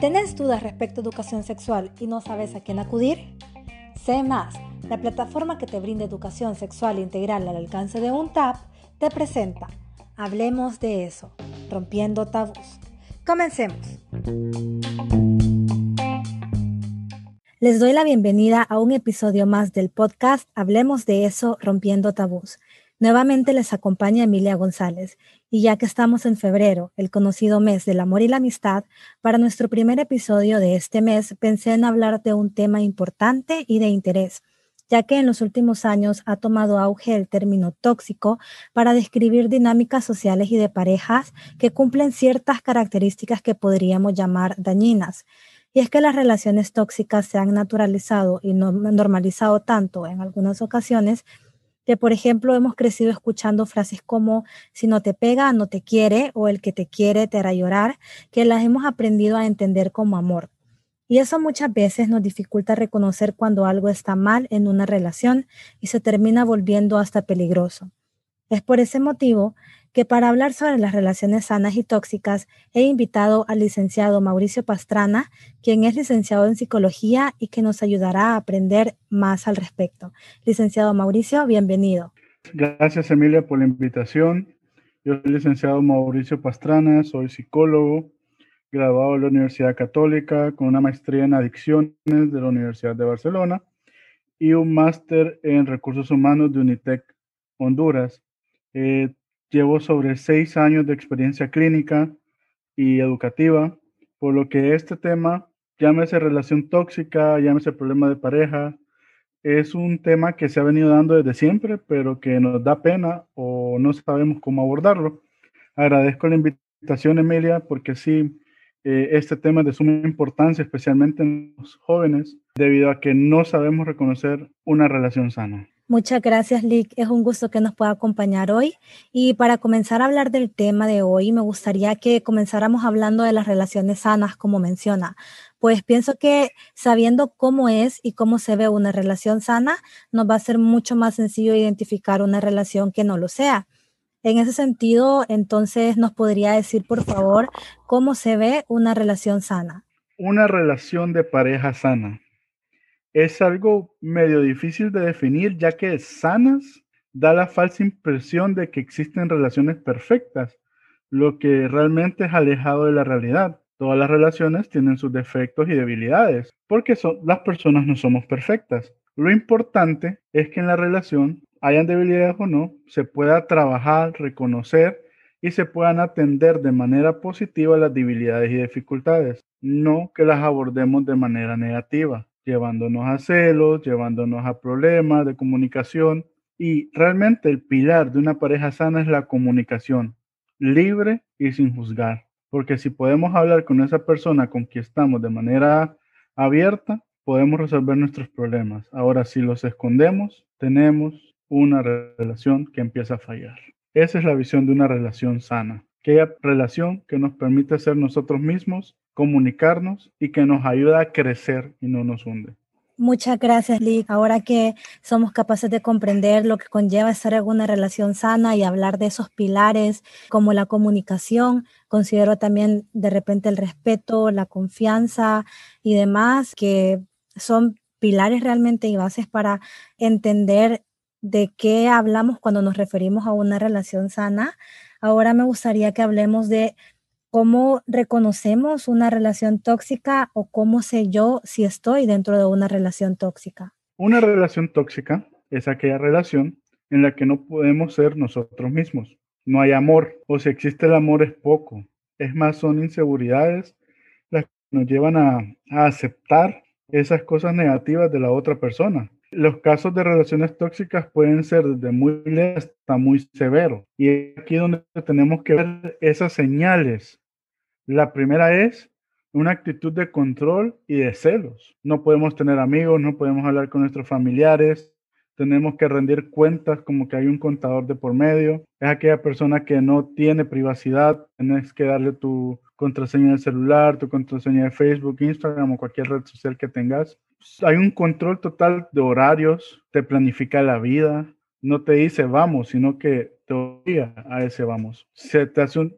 ¿Tenés dudas respecto a educación sexual y no sabes a quién acudir? Sé más, la plataforma que te brinda educación sexual integral al alcance de un tap, te presenta Hablemos de eso, rompiendo tabús. Comencemos. Les doy la bienvenida a un episodio más del podcast Hablemos de eso, rompiendo tabús. Nuevamente les acompaña Emilia González y ya que estamos en febrero, el conocido mes del amor y la amistad, para nuestro primer episodio de este mes pensé en hablar de un tema importante y de interés, ya que en los últimos años ha tomado auge el término tóxico para describir dinámicas sociales y de parejas que cumplen ciertas características que podríamos llamar dañinas. Y es que las relaciones tóxicas se han naturalizado y normalizado tanto en algunas ocasiones que, por ejemplo, hemos crecido escuchando frases como si no te pega, no te quiere o el que te quiere te hará llorar, que las hemos aprendido a entender como amor. Y eso muchas veces nos dificulta reconocer cuando algo está mal en una relación y se termina volviendo hasta peligroso. Es por ese motivo que para hablar sobre las relaciones sanas y tóxicas he invitado al licenciado Mauricio Pastrana, quien es licenciado en psicología y que nos ayudará a aprender más al respecto. Licenciado Mauricio, bienvenido. Gracias Emilia por la invitación. Yo soy licenciado Mauricio Pastrana, soy psicólogo, graduado de la Universidad Católica con una maestría en adicciones de la Universidad de Barcelona y un máster en recursos humanos de Unitec Honduras. Eh, Llevo sobre seis años de experiencia clínica y educativa, por lo que este tema, llámese relación tóxica, llámese problema de pareja, es un tema que se ha venido dando desde siempre, pero que nos da pena o no sabemos cómo abordarlo. Agradezco la invitación, Emilia, porque sí, eh, este tema es de suma importancia, especialmente en los jóvenes, debido a que no sabemos reconocer una relación sana. Muchas gracias, Lick. Es un gusto que nos pueda acompañar hoy. Y para comenzar a hablar del tema de hoy, me gustaría que comenzáramos hablando de las relaciones sanas, como menciona. Pues pienso que sabiendo cómo es y cómo se ve una relación sana, nos va a ser mucho más sencillo identificar una relación que no lo sea. En ese sentido, entonces, ¿nos podría decir, por favor, cómo se ve una relación sana? Una relación de pareja sana es algo medio difícil de definir, ya que sanas da la falsa impresión de que existen relaciones perfectas, lo que realmente es alejado de la realidad. Todas las relaciones tienen sus defectos y debilidades, porque son, las personas no somos perfectas. Lo importante es que en la relación, hayan debilidades o no, se pueda trabajar, reconocer y se puedan atender de manera positiva las debilidades y dificultades, no que las abordemos de manera negativa llevándonos a celos, llevándonos a problemas de comunicación. Y realmente el pilar de una pareja sana es la comunicación, libre y sin juzgar. Porque si podemos hablar con esa persona con quien estamos de manera abierta, podemos resolver nuestros problemas. Ahora, si los escondemos, tenemos una relación que empieza a fallar. Esa es la visión de una relación sana. Aquella relación que nos permite ser nosotros mismos comunicarnos y que nos ayuda a crecer y no nos hunde. Muchas gracias, Lick. Ahora que somos capaces de comprender lo que conlleva estar en una relación sana y hablar de esos pilares como la comunicación, considero también de repente el respeto, la confianza y demás, que son pilares realmente y bases para entender de qué hablamos cuando nos referimos a una relación sana. Ahora me gustaría que hablemos de ¿Cómo reconocemos una relación tóxica o cómo sé yo si estoy dentro de una relación tóxica? Una relación tóxica es aquella relación en la que no podemos ser nosotros mismos. No hay amor o si existe el amor es poco. Es más, son inseguridades las que nos llevan a, aceptar esas cosas negativas de la otra persona. Los casos de relaciones tóxicas pueden ser desde muy leve hasta muy severo. Y es aquí donde tenemos que ver esas señales la primera es una actitud de control y de celos. No podemos tener amigos, no podemos hablar con nuestros familiares, tenemos que rendir cuentas como que hay un contador de por medio. Es aquella persona que no tiene privacidad, tienes que darle tu contraseña de celular, tu contraseña de Facebook, Instagram o cualquier red social que tengas. Hay un control total de horarios, te planifica la vida, no te dice vamos, sino que teoría a ese vamos. Te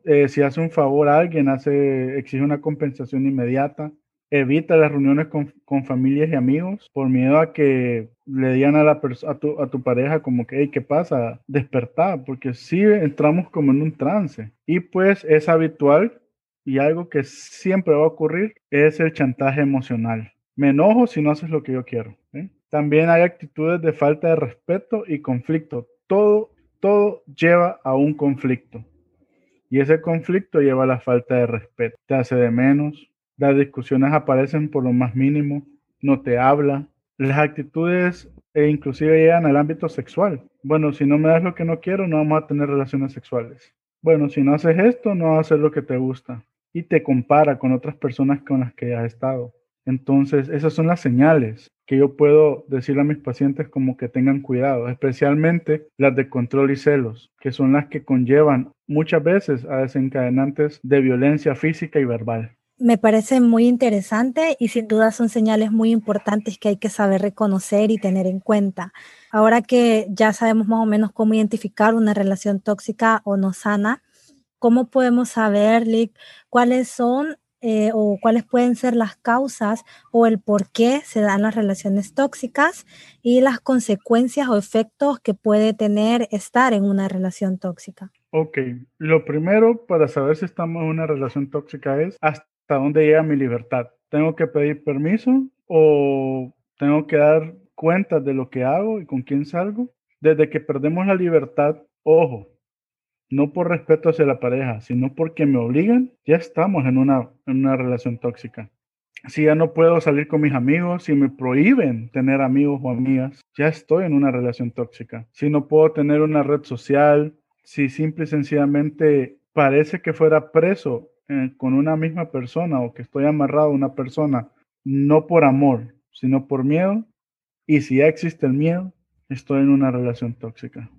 eh, si hace un favor a alguien, hace, exige una compensación inmediata. Evita las reuniones con, con familias y amigos por miedo a que le digan a, la a, tu, a tu pareja como que, hey, ¿qué pasa? Despertar, porque si entramos como en un trance. Y pues es habitual y algo que siempre va a ocurrir es el chantaje emocional. Me enojo si no haces lo que yo quiero. ¿eh? También hay actitudes de falta de respeto y conflicto. Todo, todo lleva a un conflicto. Y ese conflicto lleva a la falta de respeto. Te hace de menos. Las discusiones aparecen por lo más mínimo. No te habla. Las actitudes e inclusive llegan al ámbito sexual. Bueno, si no me das lo que no quiero, no vamos a tener relaciones sexuales. Bueno, si no haces esto, no vas a hacer lo que te gusta. Y te compara con otras personas con las que has estado. Entonces, esas son las señales que yo puedo decirle a mis pacientes como que tengan cuidado, especialmente las de control y celos, que son las que conllevan muchas veces a desencadenantes de violencia física y verbal. Me parece muy interesante y sin duda son señales muy importantes que hay que saber reconocer y tener en cuenta. Ahora que ya sabemos más o menos cómo identificar una relación tóxica o no sana, ¿cómo podemos saber, Lick, cuáles son eh, o cuáles pueden ser las causas o el por qué se dan las relaciones tóxicas y las consecuencias o efectos que puede tener estar en una relación tóxica. Ok, lo primero para saber si estamos en una relación tóxica es hasta dónde llega mi libertad. ¿Tengo que pedir permiso o tengo que dar cuenta de lo que hago y con quién salgo? Desde que perdemos la libertad, ojo, no por respeto hacia la pareja, sino porque me obligan, ya estamos en una, en una relación tóxica. Si ya no puedo salir con mis amigos, si me prohíben tener amigos o amigas, ya estoy en una relación tóxica. Si no puedo tener una red social, si simple y sencillamente parece que fuera preso eh, con una misma persona o que estoy amarrado a una persona, no por amor, sino por miedo, y si ya existe el miedo, estoy en una relación tóxica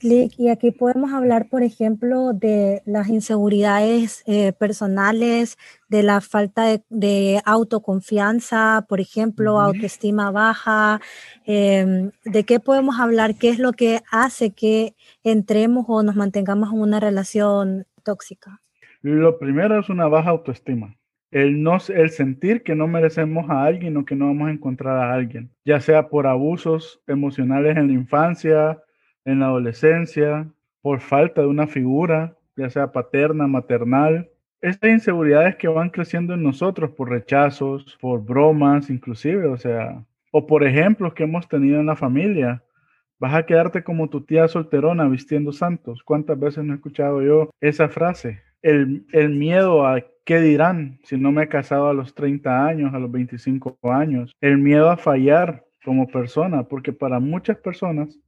y aquí podemos hablar, por ejemplo, de las inseguridades eh, personales, de la falta de, autoconfianza, por ejemplo, autoestima baja. Em, ¿De qué podemos hablar? ¿Qué es lo que hace que entremos o nos mantengamos en una relación tóxica? Lo primero es una baja autoestima. El, no, el sentir que no merecemos a alguien o que no vamos a encontrar a alguien, ya sea por abusos emocionales en la infancia, en la adolescencia, por falta de una figura, ya sea paterna, maternal. Estas inseguridades que van creciendo en nosotros por rechazos, por bromas, inclusive, o sea, o por ejemplos que hemos tenido en la familia. Vas a quedarte como tu tía solterona vistiendo santos. ¿Cuántas veces no he escuchado yo esa frase? El, el miedo a qué dirán si no me he casado a los 30 años, a los 25 años. El miedo a fallar como persona, porque para muchas personas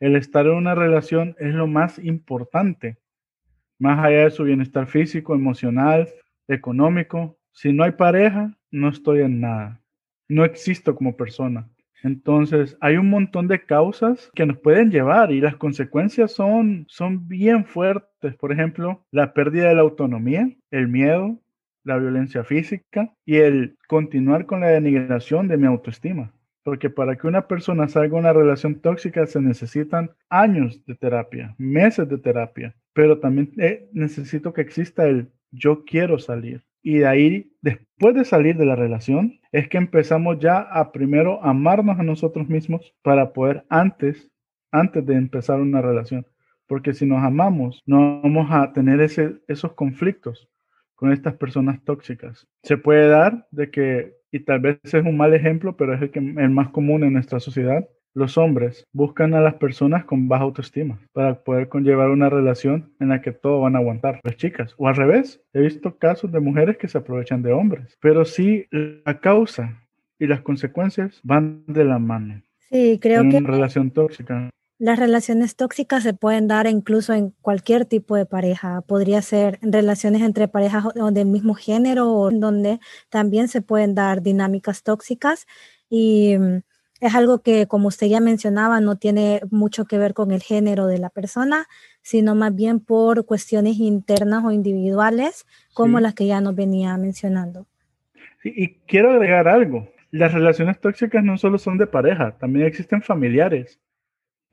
el estar en una relación es lo más importante, más allá de su bienestar físico, emocional, económico. Si no hay pareja, no estoy en nada. No existo como persona. Entonces, hay un montón de causas que nos pueden llevar y las consecuencias son, son bien fuertes. Por ejemplo, la pérdida de la autonomía, el miedo, la violencia física y el continuar con la denigración de mi autoestima porque para que una persona salga de una relación tóxica se necesitan años de terapia, meses de terapia, pero también eh, necesito que exista el yo quiero salir. Y de ahí, después de salir de la relación, es que empezamos ya a primero amarnos a nosotros mismos para poder antes, antes de empezar una relación. Porque si nos amamos, no vamos a tener ese, esos conflictos con estas personas tóxicas. Se puede dar de que y tal vez es un mal ejemplo, pero es el, que, el más común en nuestra sociedad. Los hombres buscan a las personas con baja autoestima para poder conllevar una relación en la que todo van a aguantar. Las chicas, o al revés, he visto casos de mujeres que se aprovechan de hombres, pero sí la causa y las consecuencias van de la mano. Sí, creo en que. Una relación tóxica. Las relaciones tóxicas se pueden dar incluso en cualquier tipo de pareja. Podría ser relaciones entre parejas del mismo género o donde también se pueden dar dinámicas tóxicas. Y mm, es algo que, como usted ya mencionaba, no tiene mucho que ver con el género de la persona, sino más bien por cuestiones internas o individuales, como las que ya nos venía mencionando. y quiero agregar algo. Las relaciones tóxicas no solo son de pareja, también existen familiares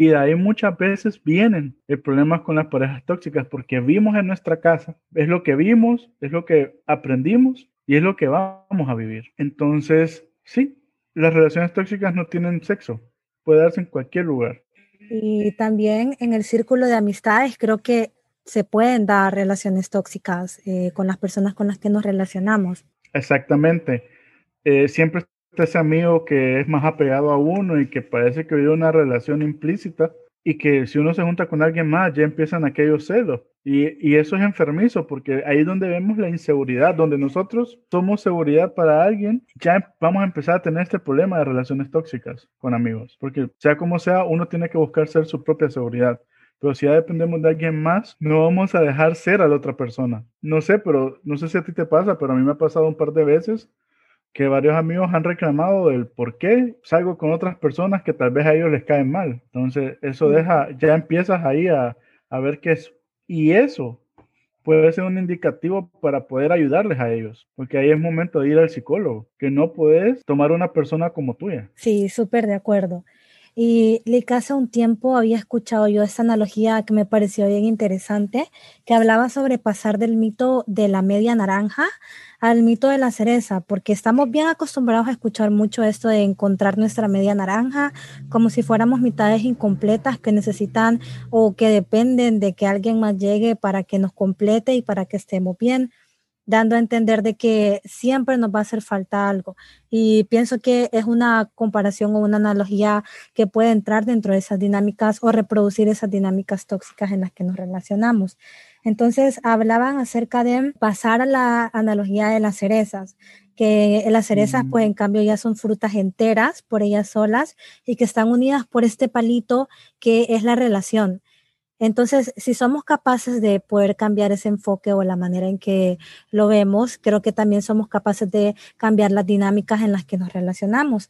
Y de ahí muchas veces vienen el problemas con las parejas tóxicas porque vimos en nuestra casa, es lo que vimos, es lo que aprendimos y es lo que vamos a vivir. Entonces, sí, las relaciones tóxicas no tienen sexo, puede darse en cualquier lugar. Y también en el círculo de amistades creo que se pueden dar relaciones tóxicas eh, con las personas con las que nos relacionamos. Exactamente. Eh, siempre ese amigo que es más apegado a uno y que parece que vive una relación implícita y que si uno se junta con alguien más ya empiezan aquellos celos. Y, y, eso es enfermizo porque ahí es donde vemos la inseguridad, donde nosotros somos seguridad para alguien, ya vamos a empezar a tener este problema de relaciones tóxicas con amigos. Porque sea como sea, uno tiene que buscar ser su propia seguridad. Pero si ya dependemos de alguien más, no vamos a dejar ser a la otra persona. No sé, pero no sé si a ti te pasa, pero a mí me ha pasado un par de veces que varios amigos han reclamado del por qué salgo con otras personas que tal vez a ellos les caen mal. Entonces, eso deja, ya empiezas ahí a, a ver qué es. Y eso puede ser un indicativo para poder ayudarles a ellos, porque ahí es momento de ir al psicólogo, que no puedes tomar una persona como tuya. Sí, súper de acuerdo. Y Lick, hace un tiempo había escuchado yo esta analogía que me pareció bien interesante, que hablaba sobre pasar del mito de la media naranja al mito de la cereza, porque estamos bien acostumbrados a escuchar mucho esto de encontrar nuestra media naranja, como si fuéramos mitades incompletas que necesitan o que dependen de que alguien más llegue para que nos complete y para que estemos bien dando a entender de que siempre nos va a hacer falta algo. Y pienso que es una comparación o una analogía que puede entrar dentro de esas dinámicas o reproducir esas dinámicas tóxicas en las que nos relacionamos. Entonces, hablaban acerca de pasar a la analogía de las cerezas, que las cerezas, pues en cambio, ya son frutas enteras por ellas solas y que están unidas por este palito que es la relación. Entonces, si somos capaces de poder cambiar ese enfoque o la manera en que lo vemos, creo que también somos capaces de cambiar las dinámicas en las que nos relacionamos.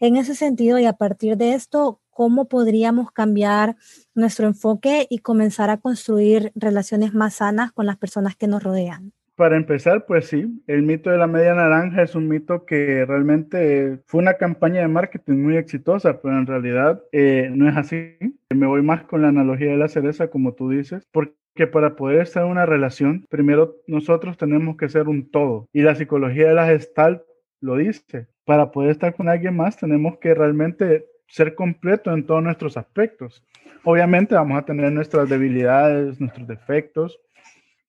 En ese sentido, y a partir de esto, ¿cómo podríamos cambiar nuestro enfoque y comenzar a construir relaciones más sanas con las personas que nos rodean? Para empezar, pues sí, el mito de la media naranja es un mito que realmente fue una campaña de marketing muy exitosa, pero en realidad eh, no es así. Me voy más con la analogía de la cereza, como tú dices, porque para poder estar en una relación, primero nosotros tenemos que ser un todo. Y la psicología de la Gestalt lo dice. Para poder estar con alguien más, tenemos que realmente ser completo en todos nuestros aspectos. Obviamente vamos a tener nuestras debilidades, nuestros defectos,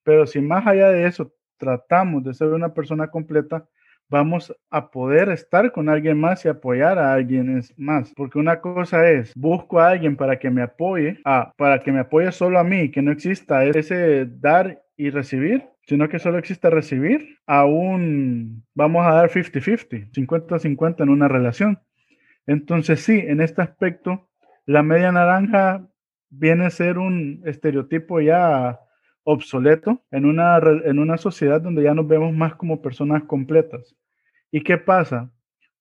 pero si más allá de eso tratamos de ser una persona completa, vamos a poder estar con alguien más y apoyar a alguien más. Porque una cosa es, busco a alguien para que me apoye, a, para que me apoye solo a mí, que no exista ese dar y recibir, sino que solo exista recibir, aún vamos a dar 50-50, 50-50 en una relación. Entonces sí, en este aspecto, la media naranja viene a ser un estereotipo ya obsoleto en una, en una sociedad donde ya nos vemos más como personas completas. ¿Y qué pasa?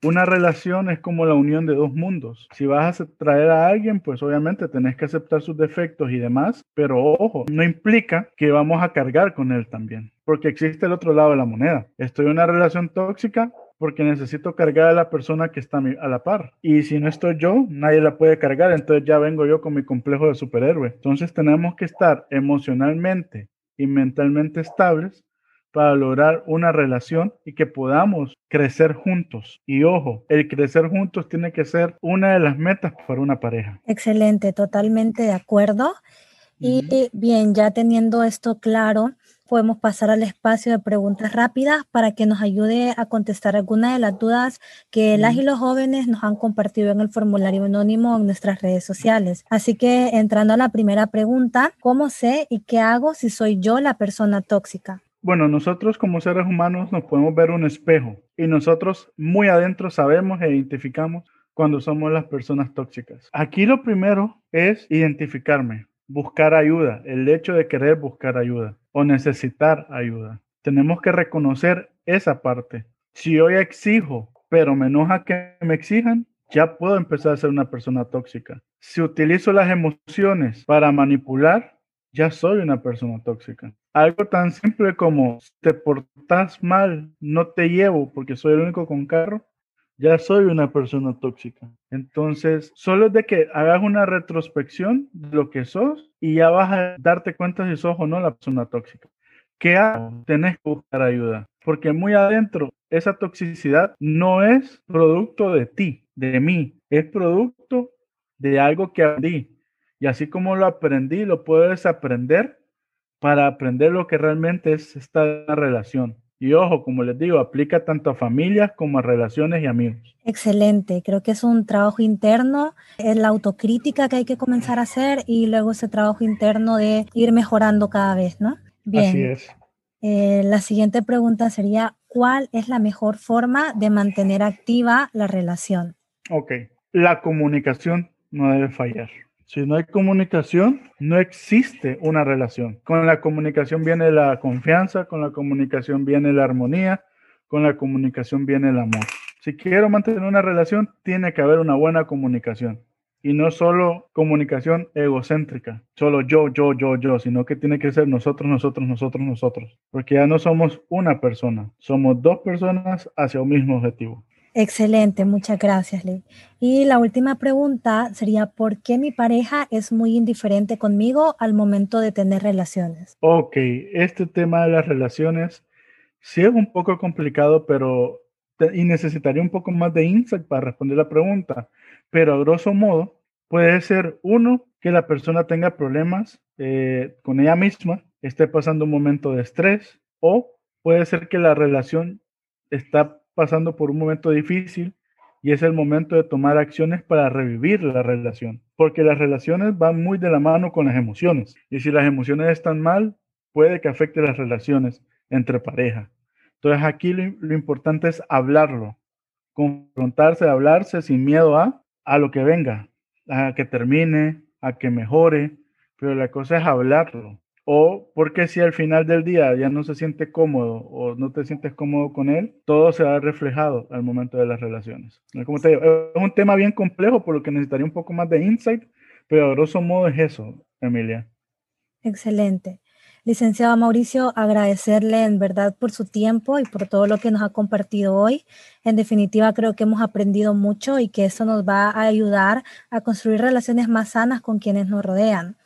Una relación es como la unión de dos mundos. Si vas a traer a alguien, pues obviamente tenés que aceptar sus defectos y demás, pero ojo, no implica que vamos a cargar con él también, porque existe el otro lado de la moneda. Estoy en una relación tóxica, porque necesito cargar a la persona que está a la par. Y si no estoy yo, nadie la puede cargar, entonces ya vengo yo con mi complejo de superhéroe. Entonces tenemos que estar emocionalmente y mentalmente estables para lograr una relación y que podamos crecer juntos. Y ojo, el crecer juntos tiene que ser una de las metas para una pareja. Excelente, totalmente de acuerdo. Y bien, ya teniendo esto claro, podemos pasar al espacio de preguntas rápidas para que nos ayude a contestar algunas de las dudas que las y los jóvenes nos han compartido en el formulario anónimo en nuestras redes sociales. Así que entrando a la primera pregunta, ¿cómo sé y qué hago si soy yo la persona tóxica? Bueno, nosotros como seres humanos nos podemos ver un espejo y nosotros muy adentro sabemos e identificamos cuando somos las personas tóxicas. Aquí lo primero es identificarme, buscar ayuda, el hecho de querer buscar ayuda o necesitar ayuda. Tenemos que reconocer esa parte. Si yo ya exijo, pero me enoja que me exijan, ya puedo empezar a ser una persona tóxica. Si utilizo las emociones para manipular, ya soy una persona tóxica. Algo tan simple como te portas mal, no te llevo porque soy el único con carro, ya soy una persona tóxica. Entonces, solo es de que hagas una retrospección de lo que sos y ya vas a darte cuenta si sos o no la persona tóxica. ¿Qué hago? Tenés que buscar ayuda, porque muy adentro esa toxicidad no es producto de ti, de mí, es producto de algo que aprendí. Y así como lo aprendí, lo puedo desaprender para aprender lo que realmente es esta relación. Y ojo, como les digo, aplica tanto a familias como a relaciones y amigos. Excelente, creo que es un trabajo interno, es la autocrítica que hay que comenzar a hacer y luego ese trabajo interno de ir mejorando cada vez, ¿no? Bien. Así es. Eh, la siguiente pregunta sería, ¿cuál es la mejor forma de mantener activa la relación? Ok, la comunicación no debe fallar. Si no hay comunicación, no existe una relación. Con la comunicación viene la confianza, con la comunicación viene la armonía, con la comunicación viene el amor. Si quiero mantener una relación, tiene que haber una buena comunicación. Y no solo comunicación egocéntrica, solo yo, yo, yo, yo, sino que tiene que ser nosotros, nosotros, nosotros, nosotros. Porque ya no somos una persona, somos dos personas hacia un mismo objetivo. Excelente, muchas gracias, Lee. Y la última pregunta sería, ¿por qué mi pareja es muy indiferente conmigo al momento de tener relaciones? Ok, este tema de las relaciones sí es un poco complicado, pero y necesitaría un poco más de insight para responder la pregunta, pero a grosso modo puede ser uno, que la persona tenga problemas eh, con ella misma, esté pasando un momento de estrés, o puede ser que la relación está pasando por un momento difícil y es el momento de tomar acciones para revivir la relación, porque las relaciones van muy de la mano con las emociones y si las emociones están mal, puede que afecte las relaciones entre pareja. Entonces aquí lo, importante es hablarlo, confrontarse, hablarse sin miedo a, a lo que venga, a que termine, a que mejore, pero la cosa es hablarlo o porque si al final del día ya no se siente cómodo o no te sientes cómodo con él, todo se va reflejado al momento de las relaciones. Como te digo, es un tema bien complejo por lo que necesitaría un poco más de insight, pero a grosso modo es eso, Emilia. Excelente. Licenciado Mauricio, agradecerle en verdad por su tiempo y por todo lo que nos ha compartido hoy. En definitiva, creo que hemos aprendido mucho y que eso nos va a ayudar a construir relaciones más sanas con quienes nos rodean.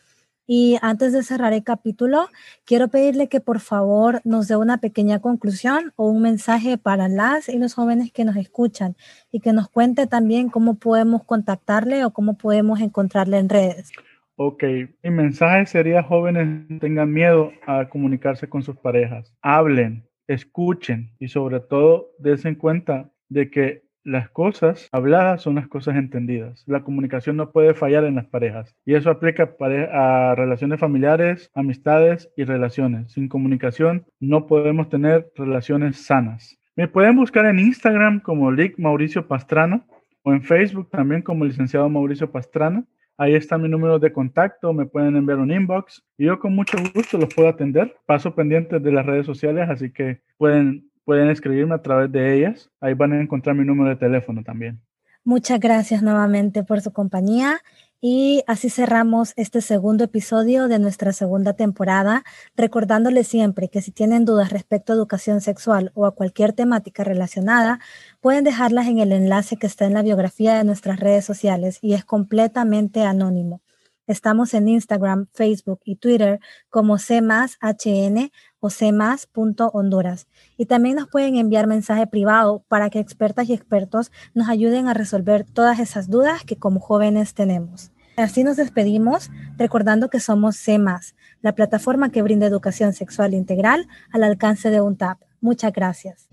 Y antes de cerrar el capítulo, quiero pedirle que por favor nos dé una pequeña conclusión o un mensaje para las y los jóvenes que nos escuchan y que nos cuente también cómo podemos contactarle o cómo podemos encontrarle en redes. Ok, mi mensaje sería jóvenes tengan miedo a comunicarse con sus parejas. Hablen, escuchen y sobre todo dense cuenta de que las cosas habladas son las cosas entendidas. La comunicación no puede fallar en las parejas. Y eso aplica a relaciones familiares, amistades y relaciones. Sin comunicación no podemos tener relaciones sanas. Me pueden buscar en Instagram como Lic Mauricio Pastrana o en Facebook también como licenciado Mauricio Pastrana. Ahí está mi número de contacto, me pueden enviar un inbox y yo con mucho gusto los puedo atender. Paso pendiente de las redes sociales, así que pueden pueden escribirme a través de ellas. Ahí van a encontrar mi número de teléfono también. Muchas gracias nuevamente por su compañía. Y así cerramos este segundo episodio de nuestra segunda temporada, recordándoles siempre que si tienen dudas respecto a educación sexual o a cualquier temática relacionada, pueden dejarlas en el enlace que está en la biografía de nuestras redes sociales y es completamente anónimo. Estamos en Instagram, Facebook y Twitter como CMASHN o CMAS.honduras. Y también nos pueden enviar mensaje privado para que expertas y expertos nos ayuden a resolver todas esas dudas que como jóvenes tenemos. Así nos despedimos recordando que somos CMAS, la plataforma que brinda educación sexual integral al alcance de un tap. Muchas gracias.